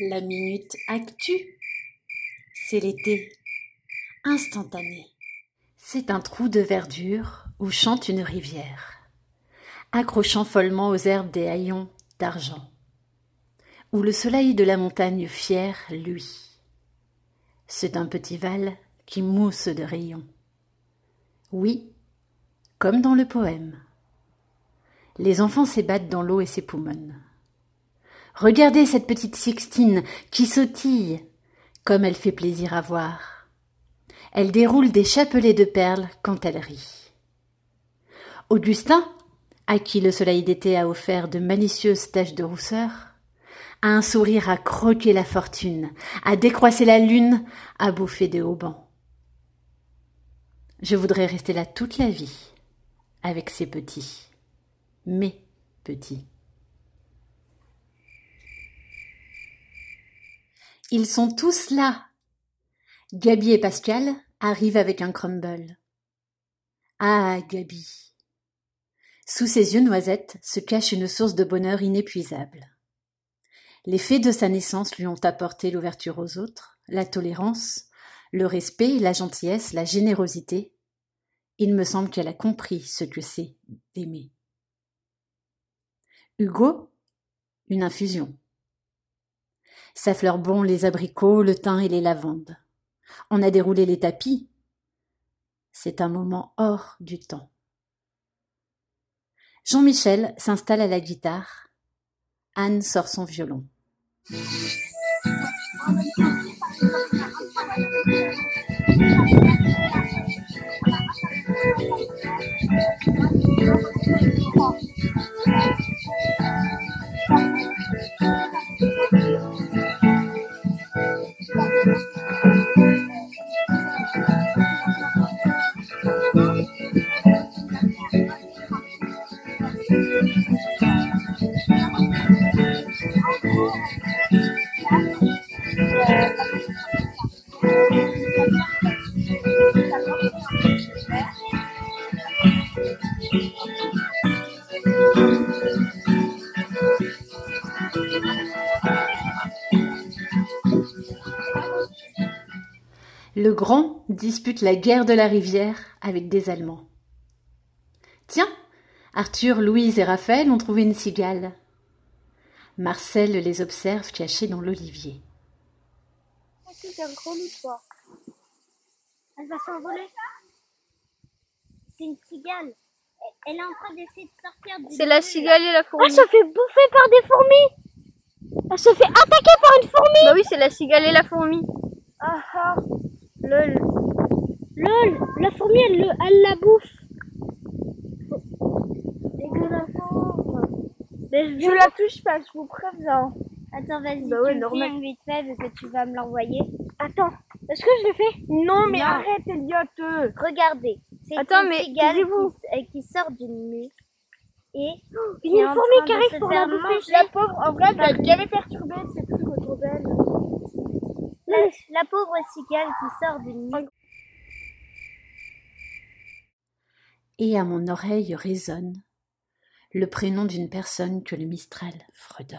La minute actu. C'est l'été. Instantané. C'est un trou de verdure où chante une rivière, accrochant follement aux herbes des haillons d'argent, où le soleil de la montagne fière luit. C'est un petit val qui mousse de rayons. Oui, comme dans le poème. Les enfants s'ébattent dans l'eau et s'époumonnent. Regardez cette petite Sixtine qui sautille, comme elle fait plaisir à voir. Elle déroule des chapelets de perles quand elle rit. Augustin, à qui le soleil d'été a offert de malicieuses taches de rousseur, a un sourire à croquer la fortune, à décroisser la lune, à bouffer de haubans. Je voudrais rester là toute la vie, avec ces petits, mes petits. Ils sont tous là. Gabi et Pascal arrivent avec un crumble. Ah, Gabi. Sous ses yeux noisettes se cache une source de bonheur inépuisable. Les faits de sa naissance lui ont apporté l'ouverture aux autres, la tolérance, le respect, la gentillesse, la générosité. Il me semble qu'elle a compris ce que c'est d'aimer. Hugo, une infusion. Ça fleure bon les abricots, le thym et les lavandes. On a déroulé les tapis. C'est un moment hors du temps. Jean-Michel s'installe à la guitare. Anne sort son violon. Le grand dispute la guerre de la rivière avec des Allemands. Tiens, Arthur, Louise et Raphaël ont trouvé une cigale. Marcel les observe cachés dans l'olivier. C'est un grand loup, toi. Elle va s'envoler. C'est une cigale. Elle est en train d'essayer de sortir du. C'est la cigale et la fourmi. Elle se fait bouffer par des fourmis. Elle se fait attaquer par une fourmi. Bah oui, c'est la cigale et la fourmi. Ah ah. Lol. Lol. La fourmi, elle, le- elle la bouffe. Mais Je la touche pas, je vous préviens. Attends, vas-y, Bah tu ouais, me normal. filmes vite fait vu que tu vas me l'envoyer. Attends, est-ce que je le fais Non, mais Non. arrête, Elliot. Regardez, c'est Attends, une mais cigale qui, euh, qui sort d'une mue. Et Il y a est une train qui de arrive pour faire la bouffer. La pauvre, en vrai, elle a jamais perturbé ces trucs autour d'elle. La, la pauvre cigale qui sort d'une mue. Et à mon oreille résonne le prénom d'une personne que le Mistral fredonne.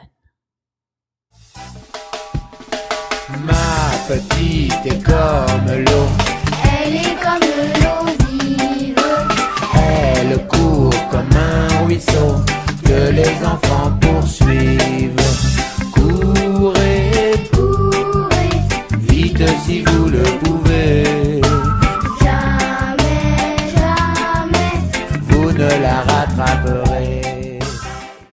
Ma petite est comme l'eau, Elle est comme l'eau vive, elle court comme un ruisseau que les enfants poursuivent.